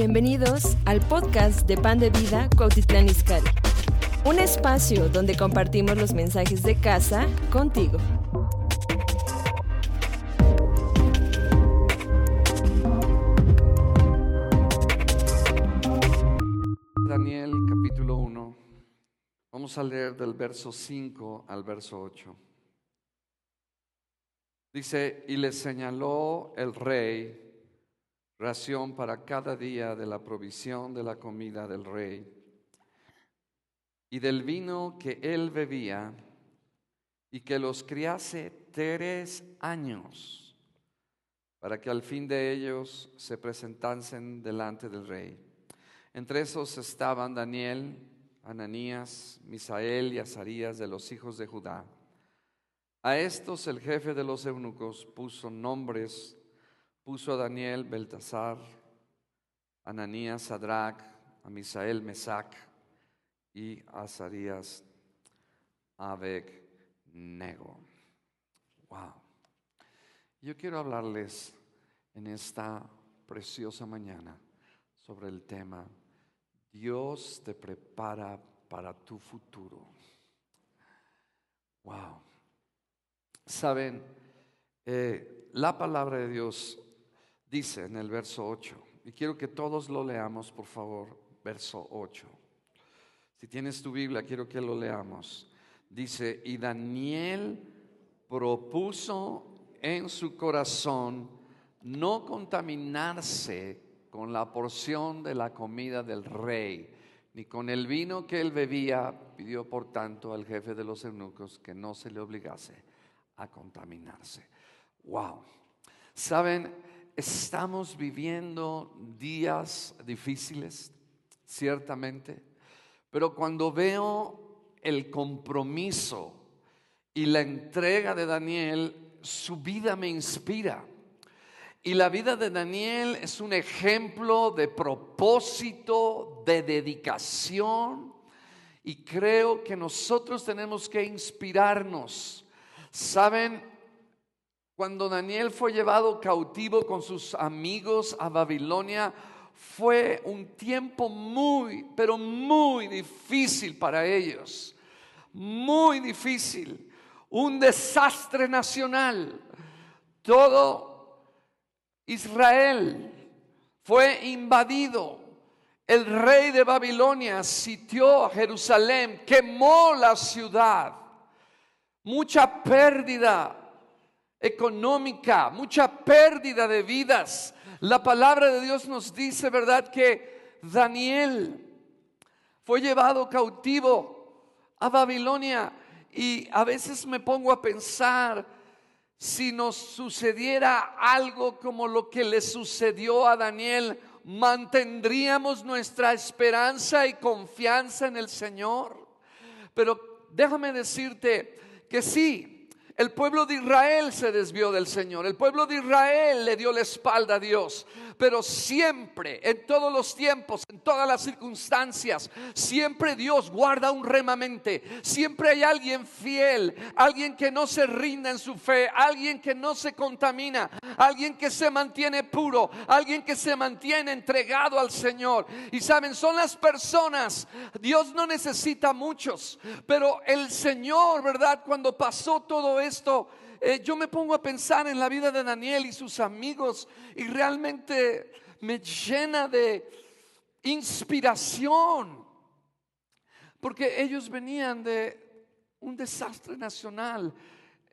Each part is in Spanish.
Bienvenidos al podcast de Pan de Vida Cuautitlán Izcalli. Un espacio donde compartimos los mensajes de casa contigo. Daniel capítulo 1. Vamos a leer del verso 5 al verso 8. Dice, y le señaló el rey ración para cada día de la provisión de la comida del rey y del vino que él bebía y que los criase tres años para que al fin de ellos se presentasen delante del rey. Entre esos estaban Daniel, Ananías, Misael y Azarías de los hijos de Judá. A estos el jefe de los eunucos puso nombres puso a Daniel, Beltasar, Ananías, Sadrach, a Misael, Mesac y a Azarías, Abeg, Nego. Wow. Yo quiero hablarles en esta preciosa mañana sobre el tema Dios te prepara para tu futuro. Wow. Saben, eh, la palabra de Dios dice en el verso 8, y quiero que todos lo leamos, por favor, verso 8. Si tienes tu Biblia, quiero que lo leamos. Dice, y Daniel propuso en su corazón no contaminarse con la porción de la comida del rey, ni con el vino que él bebía, pidió por tanto al jefe de los eunucos que no se le obligase a contaminarse. Wow. Saben, Estamos viviendo días difíciles, ciertamente, pero cuando veo el compromiso y la entrega de Daniel, su vida me inspira. Y la vida de Daniel es un ejemplo de propósito, de dedicación. Y creo que nosotros tenemos que inspirarnos. Saben, cuando Daniel fue llevado cautivo con sus amigos a Babilonia, fue un tiempo muy, pero muy difícil para ellos. Muy difícil. Un desastre nacional. Todo Israel fue invadido. El rey de Babilonia sitió Jerusalén, quemó la ciudad. Mucha pérdida económica, mucha pérdida de vidas. La palabra de Dios nos dice, ¿verdad?, que Daniel fue llevado cautivo a Babilonia y a veces me pongo a pensar si nos sucediera algo como lo que le sucedió a Daniel, mantendríamos nuestra esperanza y confianza en el Señor. Pero déjame decirte que sí, el pueblo de Israel se desvió del Señor. El pueblo de Israel le dio la espalda a Dios. Pero siempre, en todos los tiempos, en todas las circunstancias, siempre Dios guarda un remamente. Siempre hay alguien fiel, alguien que no se rinda en su fe, alguien que no se contamina, alguien que se mantiene puro, alguien que se mantiene entregado al Señor. Y saben, son las personas, Dios no necesita muchos, pero el Señor, ¿verdad? Cuando pasó todo esto, eh, yo me pongo a pensar en la vida de Daniel y sus amigos y realmente me llena de inspiración, porque ellos venían de un desastre nacional.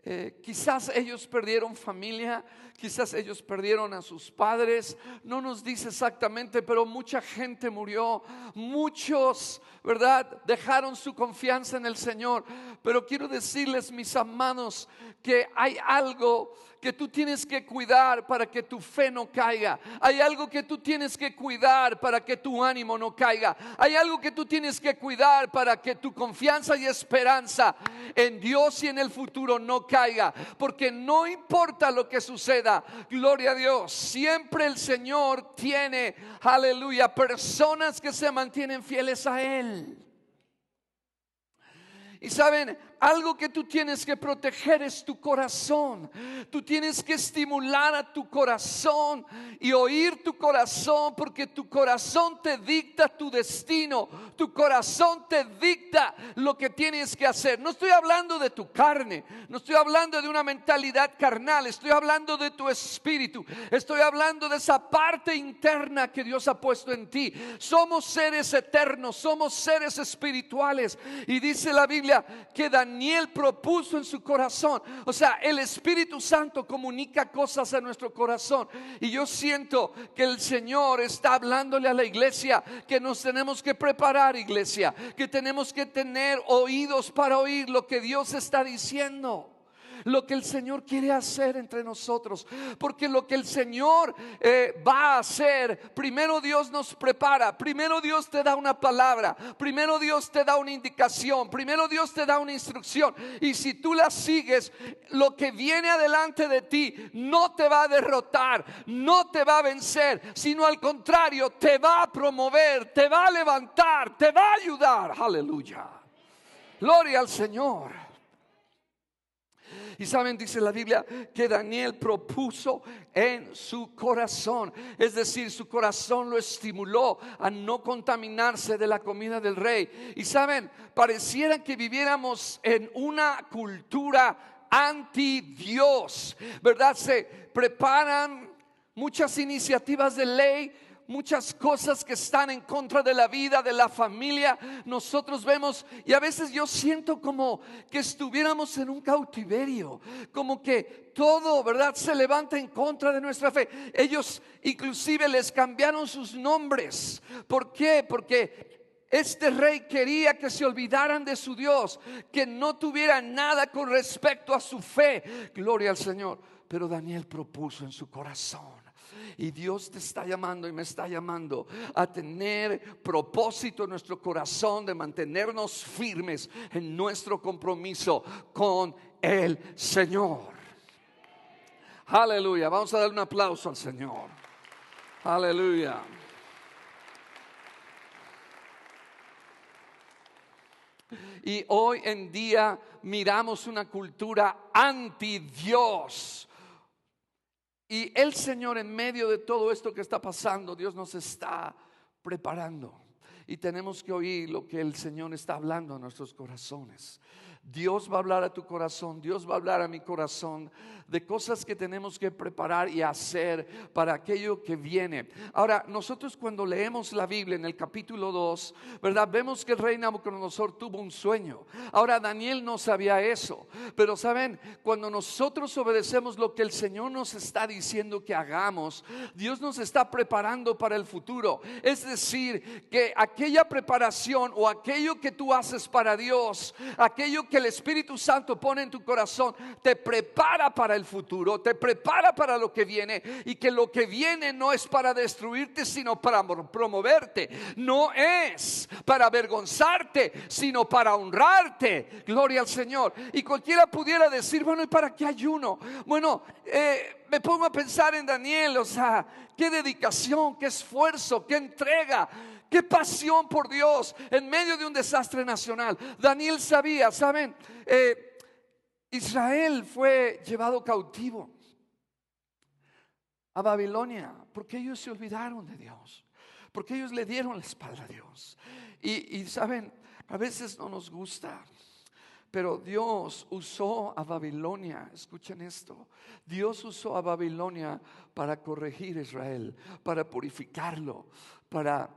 Eh, quizás ellos perdieron familia, quizás ellos perdieron a sus padres, no nos dice exactamente, pero mucha gente murió, muchos, ¿verdad? Dejaron su confianza en el Señor. Pero quiero decirles, mis amados, que hay algo que tú tienes que cuidar para que tu fe no caiga. Hay algo que tú tienes que cuidar para que tu ánimo no caiga. Hay algo que tú tienes que cuidar para que tu confianza y esperanza en Dios y en el futuro no caiga. Porque no importa lo que suceda, gloria a Dios, siempre el Señor tiene, aleluya, personas que se mantienen fieles a Él. Y saben, algo que tú tienes que proteger es tu corazón. Tú tienes que estimular a tu corazón y oír tu corazón porque tu corazón te dicta tu destino. Tu corazón te dicta lo que tienes que hacer. No estoy hablando de tu carne, no estoy hablando de una mentalidad carnal, estoy hablando de tu espíritu. Estoy hablando de esa parte interna que Dios ha puesto en ti. Somos seres eternos, somos seres espirituales. Y dice la Biblia que Daniel propuso en su corazón. O sea, el Espíritu Santo comunica cosas a nuestro corazón. Y yo siento que el Señor está hablándole a la iglesia que nos tenemos que preparar, iglesia, que tenemos que tener oídos para oír lo que Dios está diciendo lo que el Señor quiere hacer entre nosotros. Porque lo que el Señor eh, va a hacer, primero Dios nos prepara, primero Dios te da una palabra, primero Dios te da una indicación, primero Dios te da una instrucción. Y si tú la sigues, lo que viene adelante de ti no te va a derrotar, no te va a vencer, sino al contrario, te va a promover, te va a levantar, te va a ayudar. Aleluya. Gloria al Señor. Y saben, dice la Biblia, que Daniel propuso en su corazón. Es decir, su corazón lo estimuló a no contaminarse de la comida del rey. Y saben, pareciera que viviéramos en una cultura anti Dios, ¿verdad? Se preparan muchas iniciativas de ley muchas cosas que están en contra de la vida, de la familia. Nosotros vemos y a veces yo siento como que estuviéramos en un cautiverio, como que todo, ¿verdad? Se levanta en contra de nuestra fe. Ellos inclusive les cambiaron sus nombres. ¿Por qué? Porque este rey quería que se olvidaran de su Dios, que no tuvieran nada con respecto a su fe. Gloria al Señor. Pero Daniel propuso en su corazón y Dios te está llamando y me está llamando a tener propósito en nuestro corazón de mantenernos firmes en nuestro compromiso con el Señor. Aleluya. Vamos a dar un aplauso al Señor. Aleluya. Y hoy en día miramos una cultura anti Dios y el Señor en medio de todo esto que está pasando, Dios nos está preparando. Y tenemos que oír lo que el Señor está hablando a nuestros corazones. Dios va a hablar a tu corazón, Dios va a hablar a mi corazón de cosas que tenemos que preparar y hacer para aquello que viene. Ahora, nosotros cuando leemos la Biblia en el capítulo 2, ¿verdad? Vemos que el rey Nabucodonosor tuvo un sueño. Ahora, Daniel no sabía eso, pero saben, cuando nosotros obedecemos lo que el Señor nos está diciendo que hagamos, Dios nos está preparando para el futuro. Es decir, que aquella preparación o aquello que tú haces para Dios, aquello que el Espíritu Santo pone en tu corazón, te prepara para el futuro, te prepara para lo que viene y que lo que viene no es para destruirte, sino para promoverte. No es para avergonzarte, sino para honrarte. Gloria al Señor. Y cualquiera pudiera decir, bueno, ¿y para qué ayuno? Bueno, eh, me pongo a pensar en Daniel, o sea, qué dedicación, qué esfuerzo, qué entrega. Qué pasión por Dios en medio de un desastre nacional. Daniel sabía, ¿saben? Eh, Israel fue llevado cautivo a Babilonia porque ellos se olvidaron de Dios, porque ellos le dieron la espalda a Dios. Y, saben, a veces no nos gusta, pero Dios usó a Babilonia, escuchen esto, Dios usó a Babilonia para corregir a Israel, para purificarlo, para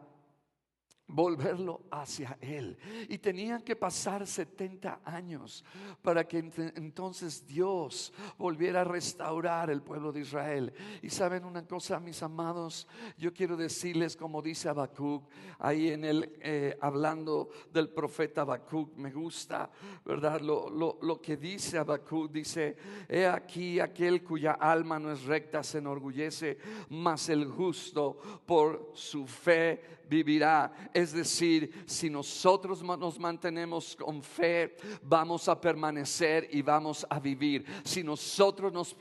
volverlo hacia Él. Y tenían que pasar 70 años para que entonces Dios volviera a restaurar el pueblo de Israel. Y saben una cosa, mis amados, yo quiero decirles como dice Habacuc, ahí en el, eh, hablando del profeta Habacuc, me gusta, ¿verdad? Lo, lo, lo que dice Habacuc, dice, he aquí aquel cuya alma no es recta se enorgullece, mas el justo por su fe vivirá Es decir, si nosotros nos mantenemos con fe, vamos a permanecer y vamos a vivir. Si nosotros nos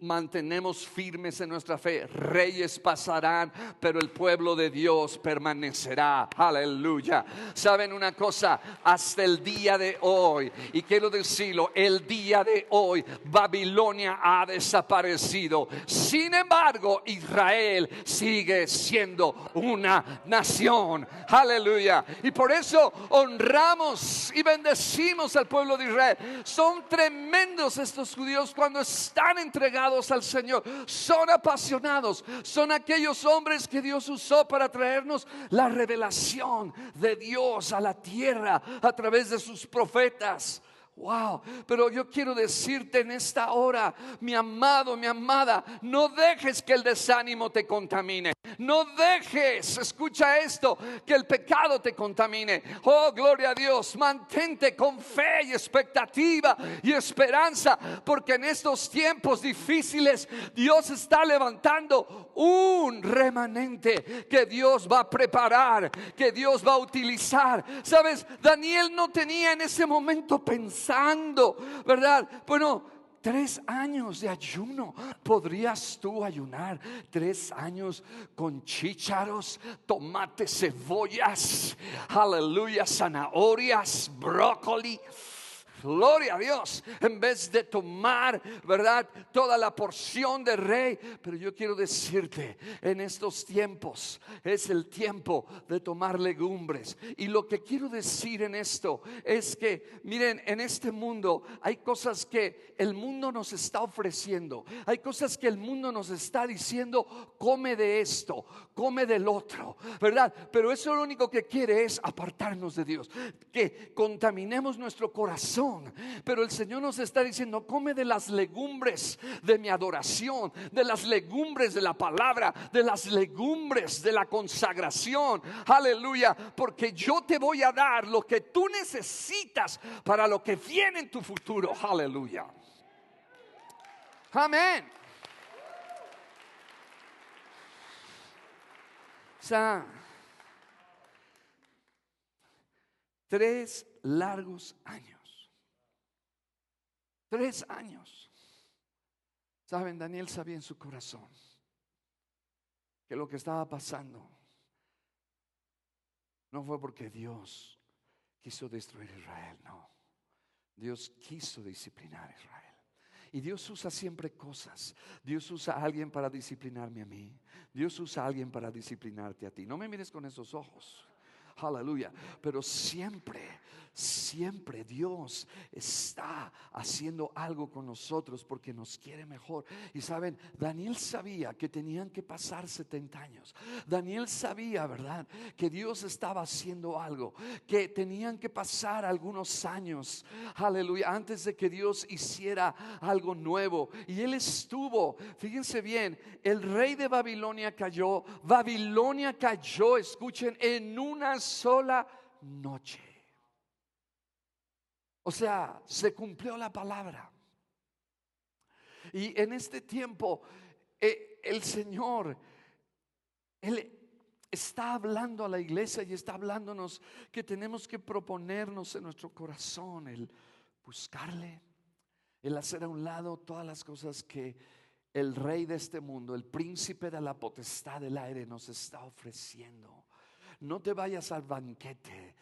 mantenemos firmes en nuestra fe, reyes pasarán, pero el pueblo de Dios permanecerá. Aleluya. ¿Saben una cosa? Hasta el día de hoy, y quiero decirlo, el día de hoy, Babilonia ha desaparecido. Sin embargo, Israel sigue siendo una nación. Aleluya. Y por eso honramos y bendecimos al pueblo de Israel. Son tremendos estos judíos cuando están entregados al Señor. Son apasionados. Son aquellos hombres que Dios usó para traernos la revelación de Dios a la tierra a través de sus profetas. Wow, pero yo quiero decirte en esta hora, mi amado, mi amada, no dejes que el desánimo te contamine. No dejes, escucha esto, que el pecado te contamine. Oh, gloria a Dios, mantente con fe y expectativa y esperanza, porque en estos tiempos difíciles Dios está levantando un remanente que Dios va a preparar, que Dios va a utilizar. Sabes, Daniel no tenía en ese momento pensado ¿verdad? Bueno, tres años de ayuno. ¿Podrías tú ayunar tres años con chícharos, tomates, cebollas, aleluya, zanahorias, brócoli? Gloria a Dios. En vez de tomar, ¿verdad? Toda la porción de rey. Pero yo quiero decirte, en estos tiempos es el tiempo de tomar legumbres. Y lo que quiero decir en esto es que, miren, en este mundo hay cosas que el mundo nos está ofreciendo. Hay cosas que el mundo nos está diciendo, come de esto, come del otro, ¿verdad? Pero eso lo único que quiere es apartarnos de Dios. Que contaminemos nuestro corazón pero el Señor nos está diciendo, come de las legumbres de mi adoración, de las legumbres de la palabra, de las legumbres de la consagración. Aleluya, porque yo te voy a dar lo que tú necesitas para lo que viene en tu futuro. Aleluya. Amén. O sea, tres largos años Tres años. Saben, Daniel sabía en su corazón que lo que estaba pasando no fue porque Dios quiso destruir Israel, no. Dios quiso disciplinar a Israel. Y Dios usa siempre cosas. Dios usa a alguien para disciplinarme a mí. Dios usa a alguien para disciplinarte a ti. No me mires con esos ojos. Aleluya. Pero siempre siempre Dios está haciendo algo con nosotros porque nos quiere mejor. Y saben, Daniel sabía que tenían que pasar 70 años. Daniel sabía, ¿verdad? Que Dios estaba haciendo algo, que tenían que pasar algunos años, aleluya, antes de que Dios hiciera algo nuevo. Y él estuvo, fíjense bien, el rey de Babilonia cayó, Babilonia cayó, escuchen, en una sola noche. O sea, se cumplió la palabra. Y en este tiempo, eh, el Señor, Él está hablando a la iglesia y está hablándonos que tenemos que proponernos en nuestro corazón el buscarle, el hacer a un lado todas las cosas que el rey de este mundo, el príncipe de la potestad del aire nos está ofreciendo. No te vayas al banquete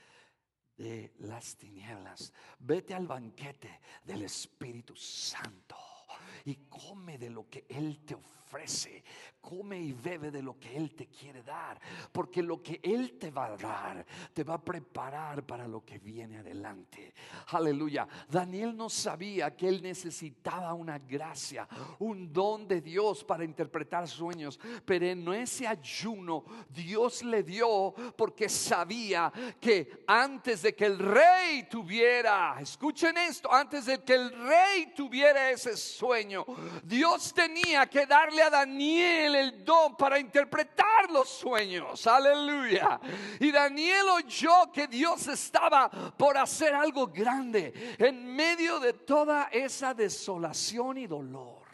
de las tinieblas. Vete al banquete del Espíritu Santo y come de lo que Él te ofrece come y bebe de lo que Él te quiere dar, porque lo que Él te va a dar te va a preparar para lo que viene adelante. Aleluya. Daniel no sabía que Él necesitaba una gracia, un don de Dios para interpretar sueños, pero en ese ayuno Dios le dio porque sabía que antes de que el rey tuviera, escuchen esto, antes de que el rey tuviera ese sueño, Dios tenía que darle a Daniel el don para interpretar los sueños. Aleluya. Y Daniel oyó que Dios estaba por hacer algo grande en medio de toda esa desolación y dolor.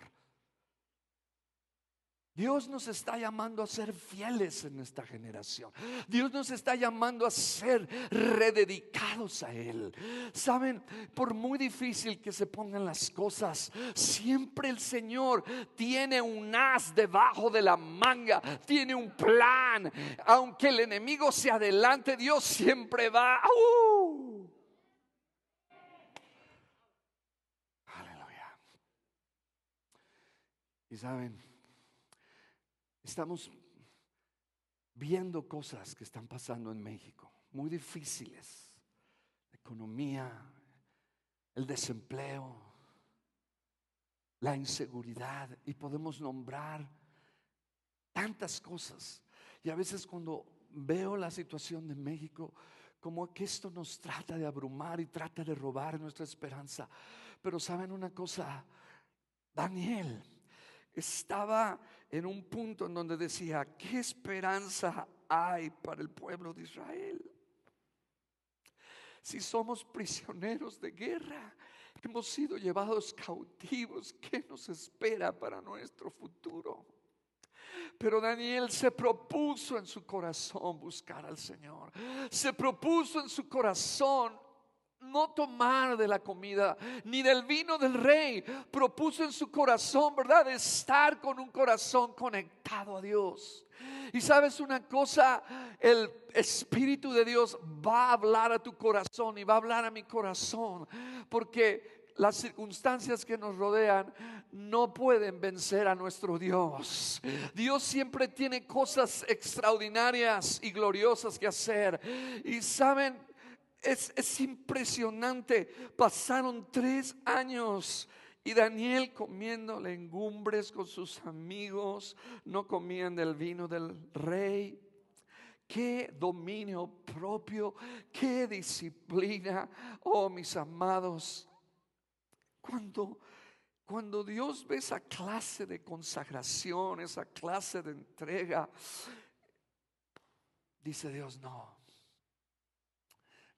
Dios nos está llamando a ser fieles en esta generación. Dios nos está llamando a ser rededicados a Él. Saben, por muy difícil que se pongan las cosas, siempre el Señor tiene un as debajo de la manga, tiene un plan. Aunque el enemigo se adelante, Dios siempre va. ¡Uh! Aleluya. Y saben, Estamos viendo cosas que están pasando en México, muy difíciles. La economía, el desempleo, la inseguridad y podemos nombrar tantas cosas. Y a veces cuando veo la situación de México, como que esto nos trata de abrumar y trata de robar nuestra esperanza. Pero saben una cosa, Daniel estaba en un punto en donde decía, ¿qué esperanza hay para el pueblo de Israel? Si somos prisioneros de guerra, hemos sido llevados cautivos, ¿qué nos espera para nuestro futuro? Pero Daniel se propuso en su corazón buscar al Señor. Se propuso en su corazón no tomar de la comida ni del vino del rey. Propuso en su corazón, ¿verdad? Estar con un corazón conectado a Dios. Y sabes una cosa, el Espíritu de Dios va a hablar a tu corazón y va a hablar a mi corazón. Porque las circunstancias que nos rodean no pueden vencer a nuestro Dios. Dios siempre tiene cosas extraordinarias y gloriosas que hacer. Y saben, es, impresionante. Pasaron tres años. Y Daniel comiendo legumbres con sus amigos, no comían del vino del rey. Qué dominio propio, qué disciplina, oh mis amados. Cuando, cuando Dios ve esa clase de consagración, esa clase de entrega, dice Dios, no,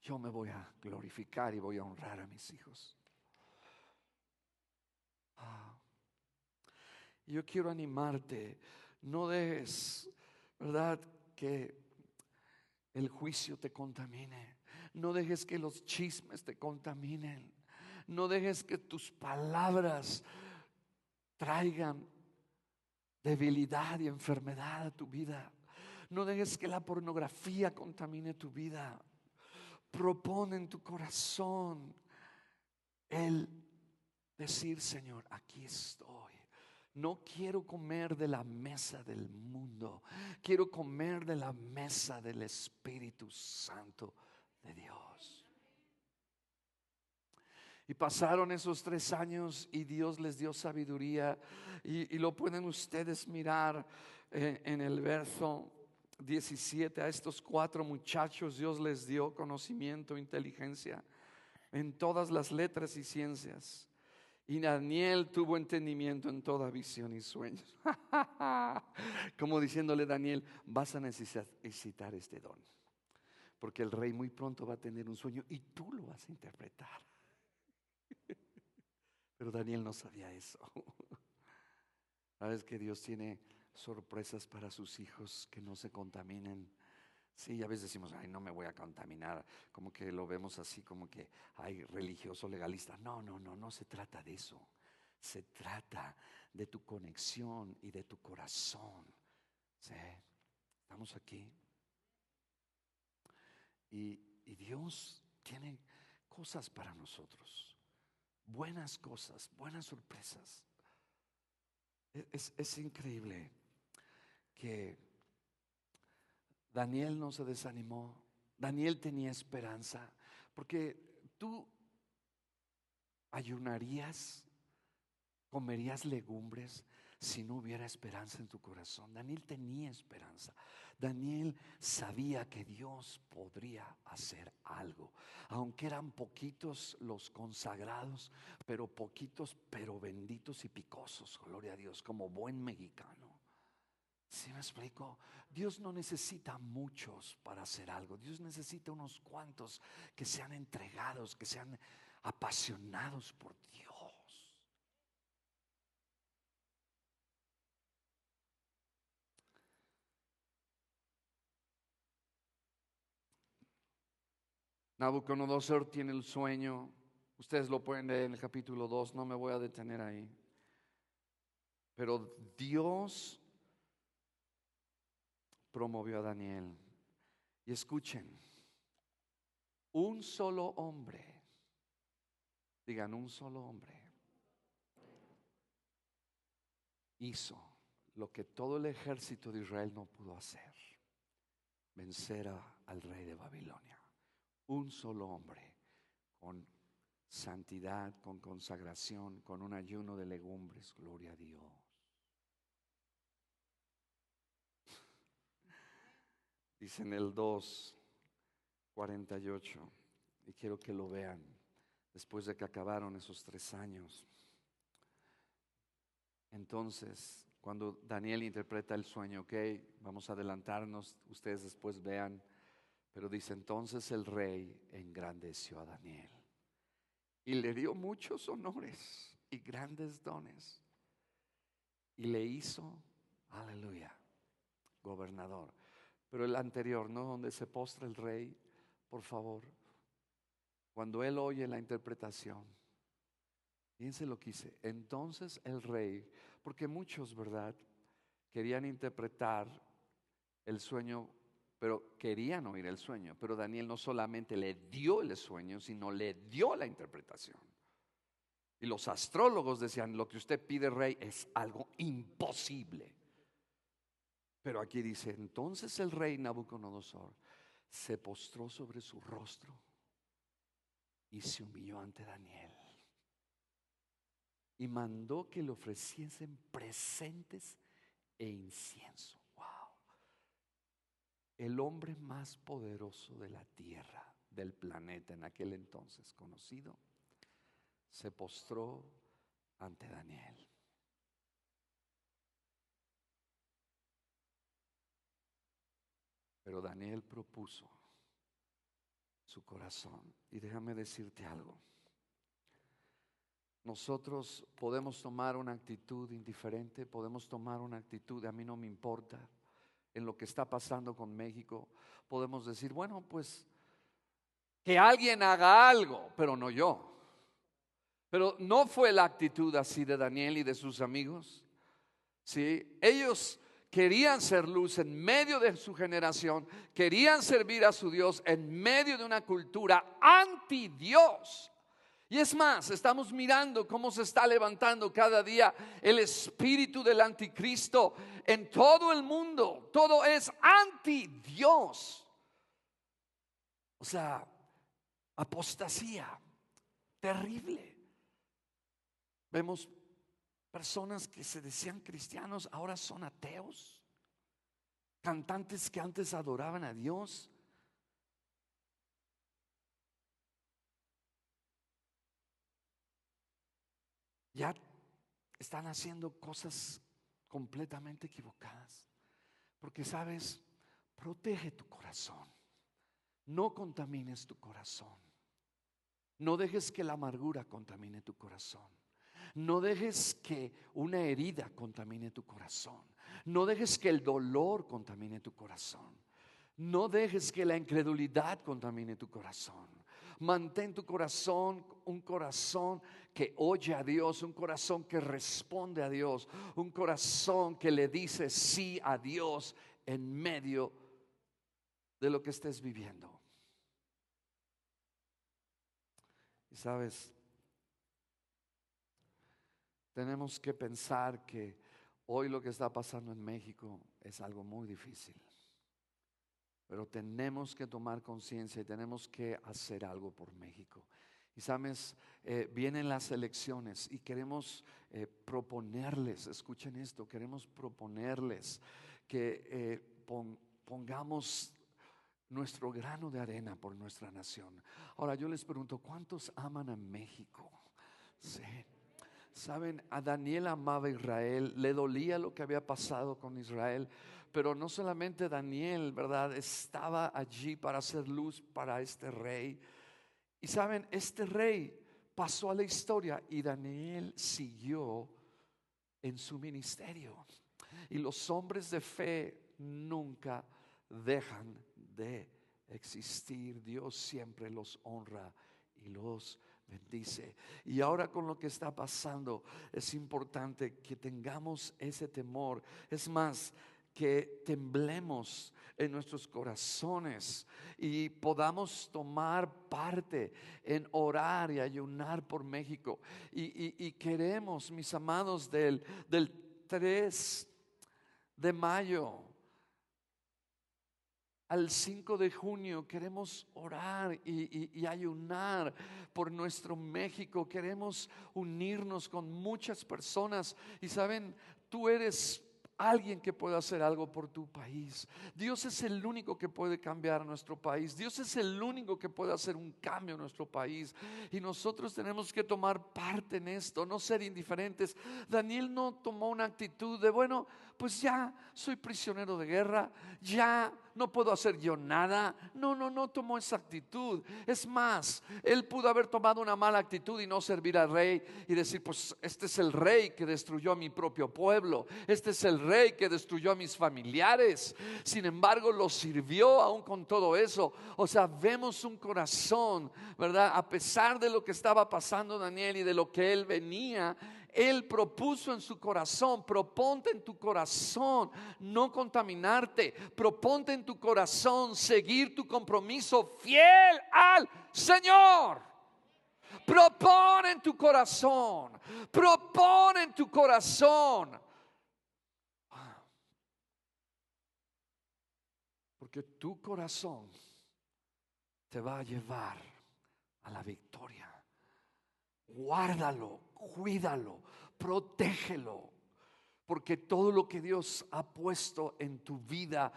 yo me voy a glorificar y voy a honrar a mis hijos. Ah. Yo quiero animarte, no dejes, ¿verdad? Que el juicio te contamine. No dejes que los chismes te contaminen. No dejes que tus palabras traigan debilidad y enfermedad a tu vida. No dejes que la pornografía contamine tu vida propone en tu corazón el decir, Señor, aquí estoy. No quiero comer de la mesa del mundo, quiero comer de la mesa del Espíritu Santo de Dios. Y pasaron esos tres años y Dios les dio sabiduría y, lo pueden ustedes mirar eh, en el verso 17, a estos cuatro muchachos Dios les dio conocimiento, inteligencia en todas las letras y ciencias. Y Daniel tuvo entendimiento en toda visión y sueños. Como diciéndole Daniel, vas a necesitar este don. Porque el rey muy pronto va a tener un sueño y tú lo vas a interpretar. Pero Daniel no sabía eso. Sabes que Dios tiene sorpresas para sus hijos que no se contaminen. Sí, a veces decimos, ay, no me voy a contaminar, como que lo vemos así, como que hay religioso legalista. No, no, no, no se trata de eso. Se trata de tu conexión y de tu corazón. ¿Sí? Estamos aquí. Y, Dios tiene cosas para nosotros. Buenas cosas, buenas sorpresas. Es, es increíble que Daniel no se desanimó, Daniel tenía esperanza, porque tú ayunarías, comerías legumbres si no hubiera esperanza en tu corazón. Daniel tenía esperanza. Daniel sabía que Dios podría hacer algo, aunque eran poquitos los consagrados, pero poquitos, pero benditos y picosos, gloria a Dios, como buen mexicano. ¿Sí me explico? Dios no necesita muchos para hacer algo. Dios necesita unos cuantos que sean entregados, que sean apasionados por Dios. Nabucodonosor tiene el sueño. Ustedes lo pueden leer en el capítulo 2, no me voy a detener ahí. Pero Dios promovió a Daniel. Y escuchen, un solo hombre, digan un solo hombre, hizo lo que todo el ejército de Israel no pudo hacer, vencer al rey de Babilonia. Un solo hombre con santidad, con consagración, con un ayuno de legumbres, gloria a Dios. Dice en el 2, 48, y quiero que lo vean, después de que acabaron esos tres años. Entonces, cuando Daniel interpreta el sueño, ok, vamos a adelantarnos, ustedes después vean, pero dice, entonces el rey engrandeció a Daniel y le dio muchos honores y grandes dones y le hizo, aleluya, gobernador. Pero el anterior, ¿no? Donde se postra el rey, por favor, cuando él oye la interpretación, fíjense lo que dice, entonces el rey, porque muchos, ¿verdad? Querían interpretar el sueño, pero querían oír el sueño, pero Daniel no solamente le dio el sueño, sino le dio la interpretación. Y los astrólogos decían, lo que usted pide, rey, es algo imposible. Pero aquí dice, entonces el rey Nabucodonosor se postró sobre su rostro y se humilló ante Daniel. Y mandó que le ofreciesen presentes e incienso. Wow. El hombre más poderoso de la tierra, del planeta en aquel entonces conocido, se postró ante Daniel. Pero Daniel propuso su corazón. Y déjame decirte algo. Nosotros podemos tomar una actitud indiferente, podemos tomar una actitud de a mí no me importa en lo que está pasando con México. Podemos decir, bueno, pues que alguien haga algo, pero no yo. Pero no fue la actitud así de Daniel y de sus amigos. Sí, ellos querían ser luz en medio de su generación, querían servir a su Dios en medio de una cultura anti Dios. Y es más, estamos mirando cómo se está levantando cada día el espíritu del anticristo en todo el mundo. Todo es anti Dios. O sea, apostasía terrible. Vemos Personas que se decían cristianos ahora son ateos. Cantantes que antes adoraban a Dios. Ya están haciendo cosas completamente equivocadas. Porque sabes, protege tu corazón. No contamines tu corazón. No dejes que la amargura contamine tu corazón. No dejes que una herida contamine tu corazón. No dejes que el dolor contamine tu corazón. No dejes que la incredulidad contamine tu corazón. Mantén tu corazón un corazón que oye a Dios, un corazón que responde a Dios, un corazón que le dice sí a Dios en medio de lo que estés viviendo. Y sabes, tenemos que pensar que hoy lo que está pasando en México es algo muy difícil. Pero tenemos que tomar conciencia y tenemos que hacer algo por México. Y sabes, eh, vienen las elecciones y queremos eh, proponerles, escuchen esto, queremos proponerles que eh, pongamos nuestro grano de arena por nuestra nación. Ahora yo les pregunto, ¿cuántos aman a México? Sí. Saben, a Daniel amaba Israel, le dolía lo que había pasado con Israel, pero no solamente Daniel, ¿verdad? Estaba allí para hacer luz para este rey. Y saben, este rey pasó a la historia y Daniel siguió en su ministerio. Y los hombres de fe nunca dejan de existir, Dios siempre los honra y los bendice. Y ahora con lo que está pasando, es importante que tengamos ese temor. Es más, que temblemos en nuestros corazones y podamos tomar parte en orar y ayunar por México. Y, queremos, mis amados, del, del 3 de mayo al 5 de junio queremos orar y, ayunar por nuestro México. Queremos unirnos con muchas personas. Y saben, tú eres alguien que pueda hacer algo por tu país. Dios es el único que puede cambiar nuestro país. Dios es el único que puede hacer un cambio en nuestro país. Y nosotros tenemos que tomar parte en esto, no ser indiferentes. Daniel no tomó una actitud de, bueno, pues ya soy prisionero de guerra, ya no puedo hacer yo nada. No, no, no tomó esa actitud. Es más, él pudo haber tomado una mala actitud y no servir al rey y decir, pues este es el rey que destruyó a mi propio pueblo, este es el rey que destruyó a mis familiares. Sin embargo, lo sirvió aún con todo eso. O sea, vemos un corazón, ¿verdad? A pesar de lo que estaba pasando Daniel y de lo que él venía, él propuso en su corazón, proponte en tu corazón no contaminarte, proponte en tu corazón seguir tu compromiso fiel al Señor. Propone en tu corazón, propone en tu corazón. Porque tu corazón te va a llevar a la victoria. Guárdalo, cuídalo, protégelo. Porque todo lo que Dios ha puesto en tu vida,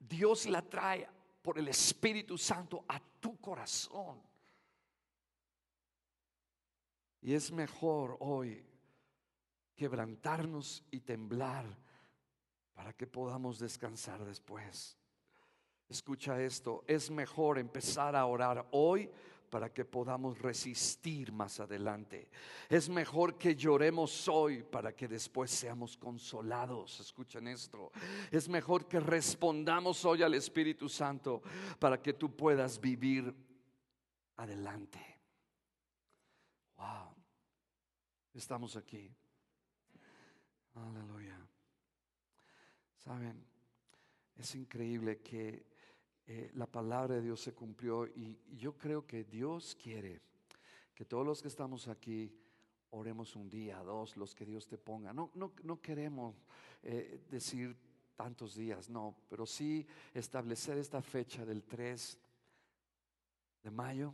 Dios la trae por el Espíritu Santo a tu corazón. Y es mejor hoy quebrantarnos y temblar para que podamos descansar después. Escucha esto, es mejor empezar a orar hoy para que podamos resistir más adelante. Es mejor que lloremos hoy para que después seamos consolados. Escuchen esto. Es mejor que respondamos hoy al Espíritu Santo para que tú puedas vivir adelante. Wow. Estamos aquí. Aleluya. Saben, es increíble que eh, la palabra de Dios se cumplió y, yo creo que Dios quiere que todos los que estamos aquí oremos un día, dos, los que Dios te ponga. No, no, no queremos eh, decir tantos días, no, pero sí establecer esta fecha del 3 de mayo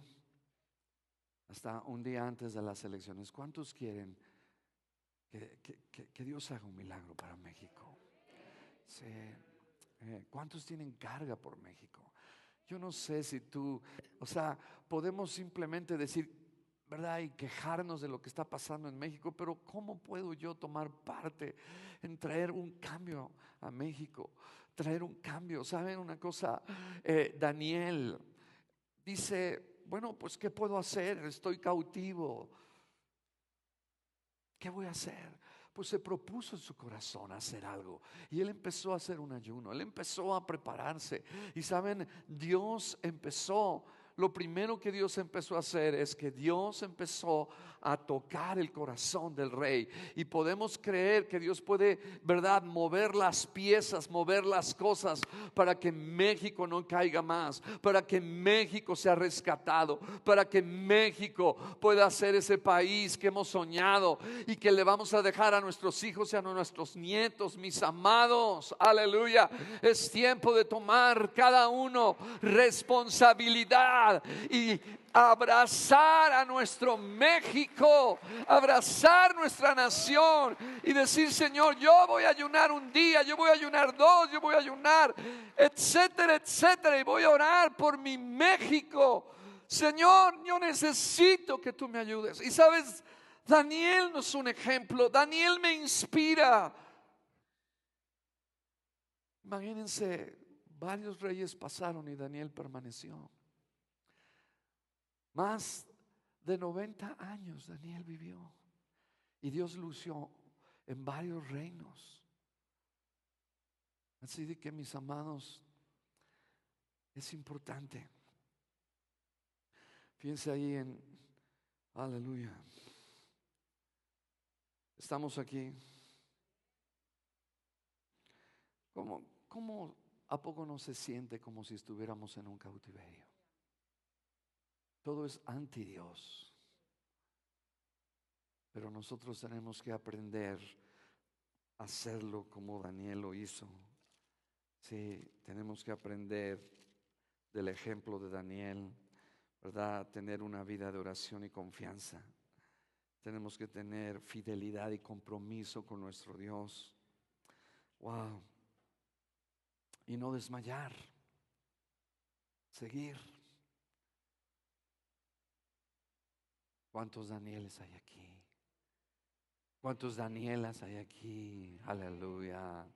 hasta un día antes de las elecciones. ¿Cuántos quieren que, que Dios haga un milagro para México? Sí. Eh, ¿Cuántos tienen carga por México? Yo no sé si tú, o sea, podemos simplemente decir, ¿verdad? Y quejarnos de lo que está pasando en México, pero ¿cómo puedo yo tomar parte en traer un cambio a México? Traer un cambio. ¿Saben una cosa? Eh, Daniel dice, bueno, pues ¿qué puedo hacer? Estoy cautivo. ¿Qué voy a hacer? Pues se propuso en su corazón hacer algo. Y él empezó a hacer un ayuno, él empezó a prepararse. Y saben, Dios empezó lo primero que Dios empezó a hacer es que Dios empezó a tocar el corazón del rey. Y podemos creer que Dios puede, ¿verdad?, mover las piezas, mover las cosas para que México no caiga más, para que México sea rescatado, para que México pueda ser ese país que hemos soñado y que le vamos a dejar a nuestros hijos y a nuestros nietos, mis amados. Aleluya. Es tiempo de tomar cada uno responsabilidad y abrazar a nuestro México, abrazar nuestra nación y decir, Señor, yo voy a ayunar un día, yo voy a ayunar dos, yo voy a ayunar, etcétera, etcétera, y voy a orar por mi México. Señor, yo necesito que tú me ayudes. Y sabes, Daniel no es un ejemplo, Daniel me inspira. Imagínense, varios reyes pasaron y Daniel permaneció. Más de 90 años Daniel vivió. Y Dios lució en varios reinos. Así de que mis amados, Es importante. Fíjense ahí en, aleluya. Estamos aquí. ¿Cómo, ¿Cómo a poco no se siente como si estuviéramos en un cautiverio? Todo es anti Dios. Pero nosotros tenemos que aprender a hacerlo como Daniel lo hizo. Sí, tenemos que aprender del ejemplo de Daniel, ¿verdad? Tener una vida de oración y confianza. Tenemos que tener fidelidad y compromiso con nuestro Dios. Wow. Y no desmayar. Seguir. ¿Cuántos Danieles hay aquí? ¿Cuántos Danielas hay aquí? Aleluya.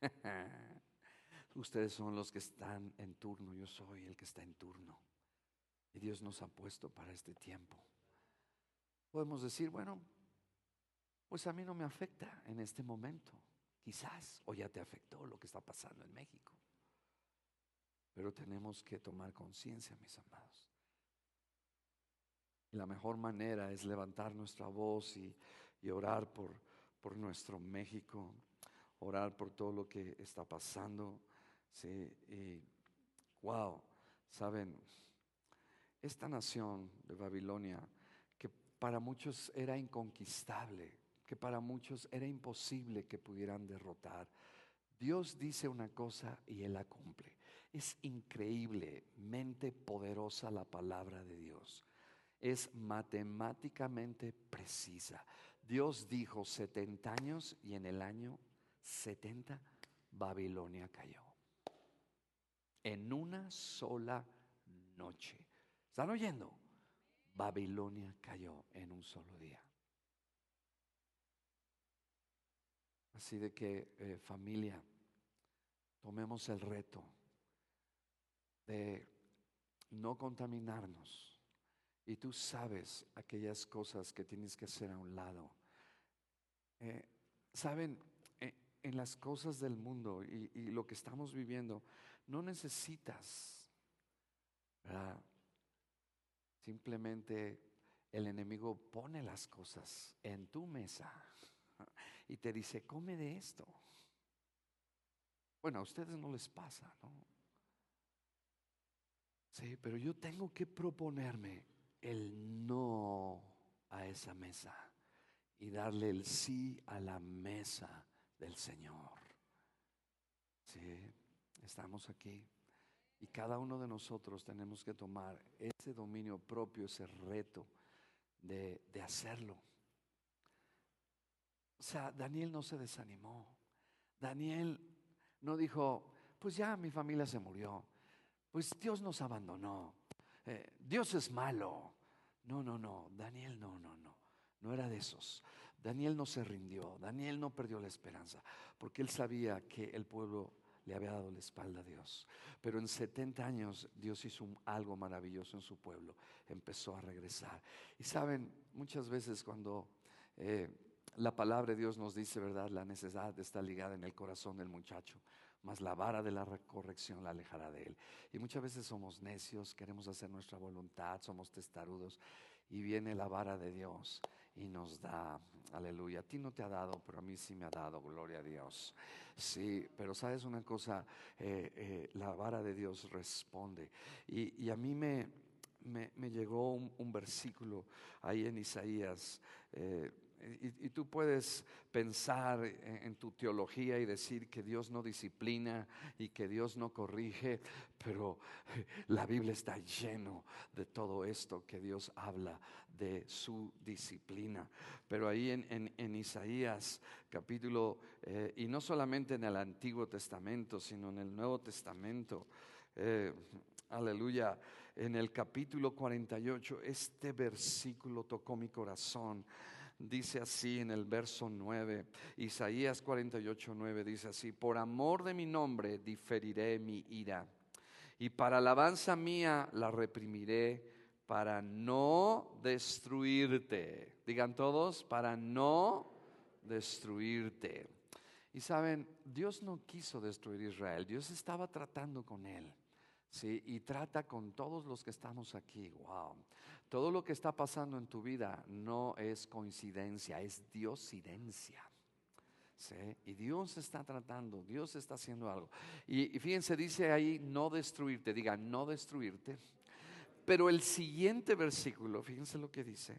Ustedes son los que están en turno, yo soy el que está en turno. Y Dios nos ha puesto para este tiempo. Podemos decir, bueno, pues a mí no me afecta en este momento, quizás, o ya te afectó lo que está pasando en México. Pero tenemos que tomar conciencia, mis amados. Y la mejor manera es levantar nuestra voz y, orar por, por, nuestro México, orar por todo lo que está pasando. Sí, y wow, saben, esta nación de Babilonia, que para muchos era inconquistable, que para muchos era imposible que pudieran derrotar, Dios dice una cosa y Él la cumple. Es increíblemente poderosa la palabra de Dios es matemáticamente precisa. Dios dijo 70 años y en el año 70 Babilonia cayó. En una sola noche. ¿Están oyendo? Babilonia cayó en un solo día. Así de que eh, familia, tomemos el reto de no contaminarnos y tú sabes aquellas cosas que tienes que hacer a un lado. Eh, Saben, eh, en las cosas del mundo y, lo que estamos viviendo, no necesitas, Simplemente el enemigo pone las cosas en tu mesa y te dice, come de esto. Bueno, a ustedes no les pasa, ¿no? Sí, pero yo tengo que proponerme el no a esa mesa y darle el sí a la mesa del Señor. Sí, estamos aquí. Y cada uno de nosotros tenemos que tomar ese dominio propio, ese reto de, de hacerlo. O sea, Daniel no se desanimó. Daniel no dijo, pues ya mi familia se murió, pues Dios nos abandonó. Eh, Dios es malo. No, no, no, Daniel no, no, no. No era de esos. Daniel no se rindió, Daniel no perdió la esperanza, porque él sabía que el pueblo le había dado la espalda a Dios. Pero en 70 años Dios hizo algo maravilloso en su pueblo, empezó a regresar. Y saben, muchas veces cuando eh, la palabra de Dios nos dice, ¿verdad? La necesidad está ligada en el corazón del muchacho, mas la vara de la corrección la alejará de él. Y muchas veces somos necios, queremos hacer nuestra voluntad, somos testarudos, y viene la vara de Dios y nos da, aleluya. A ti no te ha dado, pero a mí sí me ha dado, gloria a Dios. Sí, pero sabes una cosa, eh, eh, la vara de Dios responde. Y, a mí me, me, llegó un, versículo ahí en Isaías. Eh, y, tú puedes pensar en, tu teología y decir que Dios no disciplina y que Dios no corrige, pero la Biblia está lleno de todo esto que Dios habla de su disciplina. Pero ahí en, Isaías capítulo, eh, y no solamente en el Antiguo Testamento, sino en el Nuevo Testamento, eh, aleluya, en el capítulo 48, este versículo tocó mi corazón dice así en el verso 9, Isaías 48, 9 dice así, por amor de mi nombre diferiré mi ira y para alabanza mía la reprimiré para no destruirte. Digan todos, para no destruirte. Y saben, Dios no quiso destruir Israel, Dios estaba tratando con él. ¿sí? Y trata con todos los que estamos aquí. Wow. Todo lo que está pasando en tu vida no es coincidencia, es diosidencia. ¿Sí? Y Dios está tratando, Dios está haciendo algo. Y, y fíjense, dice ahí no destruirte, diga no destruirte. Pero el siguiente versículo, fíjense lo que dice.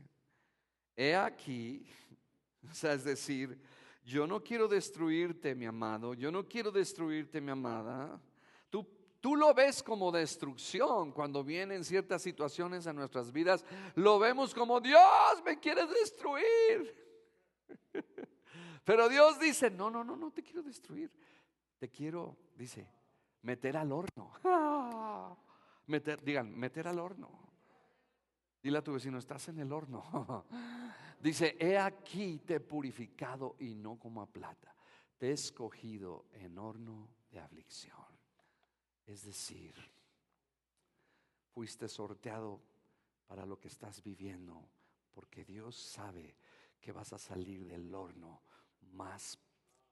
He aquí, o sea, es decir, yo no quiero destruirte, mi amado, yo no quiero destruirte, mi amada. Tú, lo ves como destrucción cuando vienen ciertas situaciones en nuestras vidas, lo vemos como Dios me quiere destruir. Pero Dios dice, no, no, no, no te quiero destruir. Te quiero, dice, meter al horno. Meter, digan, meter al horno. Dile a tu vecino, estás en el horno. Dice, he aquí te he purificado y no como a plata. Te he escogido en horno de aflicción. Es decir, fuiste sorteado para lo que estás viviendo, porque Dios sabe que vas a salir del horno más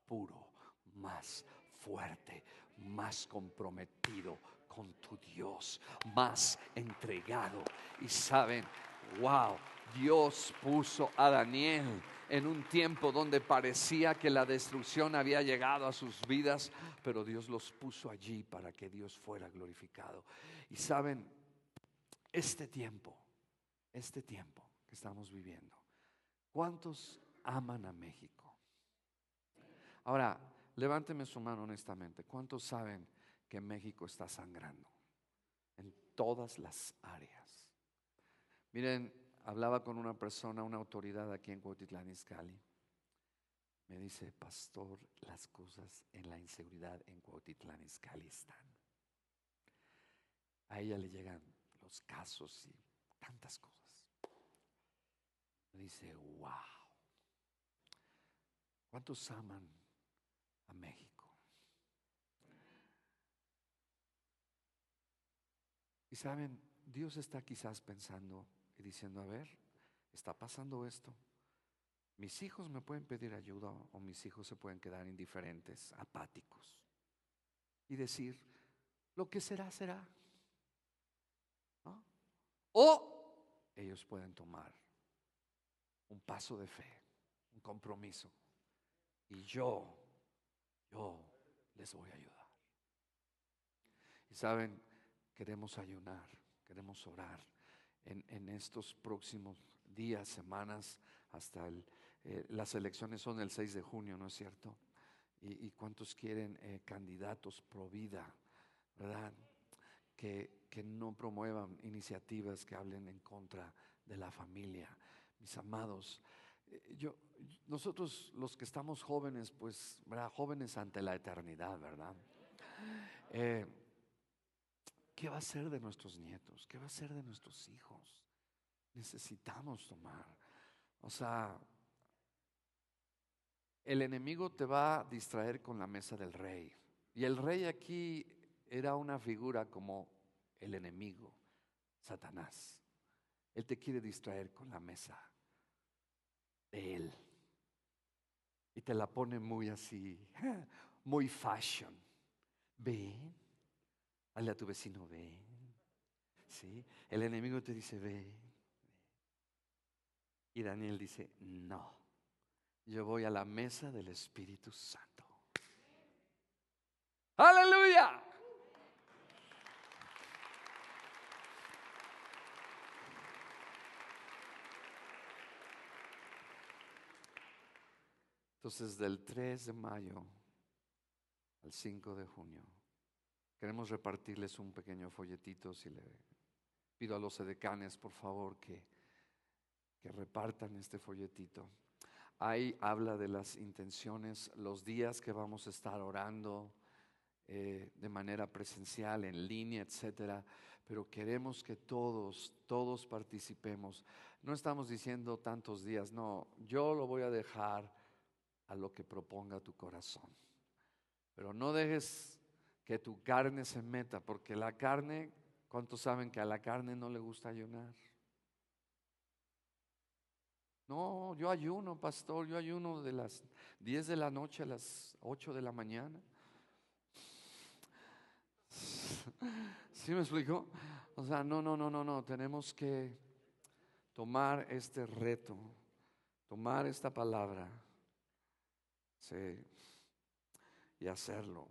puro, más fuerte, más comprometido con tu Dios, más entregado. Y saben, wow, Dios puso a Daniel en un tiempo donde parecía que la destrucción había llegado a sus vidas, pero Dios los puso allí para que Dios fuera glorificado. Y saben, este tiempo, este tiempo que estamos viviendo, ¿cuántos aman a México? Ahora, levánteme su mano honestamente. ¿Cuántos saben que México está sangrando en todas las áreas. Miren, hablaba con una persona, una autoridad aquí en Cuautitlán Izcalli. Me dice, pastor, las cosas en la inseguridad en Cuautitlán Izcalli están. A ella le llegan los casos y tantas cosas. Me dice, wow. ¿Cuántos aman a México? Y saben, Dios está quizás pensando diciendo, a ver, está pasando esto. Mis hijos me pueden pedir ayuda o mis hijos se pueden quedar indiferentes, apáticos. Y decir, lo que será, será. O ellos pueden tomar un paso de fe, un compromiso. Y yo, yo les voy a ayudar. Y saben, queremos ayunar, queremos orar en, estos próximos días, semanas, hasta el, eh, las elecciones son el 6 de junio, ¿no es cierto? Y, cuántos quieren eh, candidatos pro vida, ¿verdad? Que, que no promuevan iniciativas que hablen en contra de la familia. Mis amados, eh, yo, nosotros los que estamos jóvenes, pues, ¿verdad? Jóvenes ante la eternidad, ¿verdad? ¿Qué va a ser de nuestros nietos? ¿Qué va a ser de nuestros hijos? Necesitamos tomar. O sea, el enemigo te va a distraer con la mesa del rey. Y el rey aquí era una figura como el enemigo, Satanás. Él te quiere distraer con la mesa de él. Y te la pone muy así, muy fashion. Ven, Hazle a tu vecino, ven. ¿Sí? El enemigo te dice, ven. Y Daniel dice, no, yo voy a la mesa del Espíritu Santo. Aleluya. Entonces, del 3 de mayo al 5 de junio, Queremos repartirles un pequeño folletito, si le pido a los edecanes, por favor, que, que repartan este folletito. Ahí habla de las intenciones, los días que vamos a estar orando eh, de manera presencial, en línea, etcétera. Pero queremos que todos, todos participemos. No estamos diciendo tantos días, no. Yo lo voy a dejar a lo que proponga tu corazón. Pero no dejes que tu carne se meta, porque la carne, ¿cuántos saben que a la carne no le gusta ayunar? No, yo ayuno, pastor, yo ayuno de las 10 de la noche a las 8 de la mañana. ¿Sí me explico? O sea, no, no, no, no, no. Tenemos que tomar este reto, tomar esta palabra, sí, y hacerlo.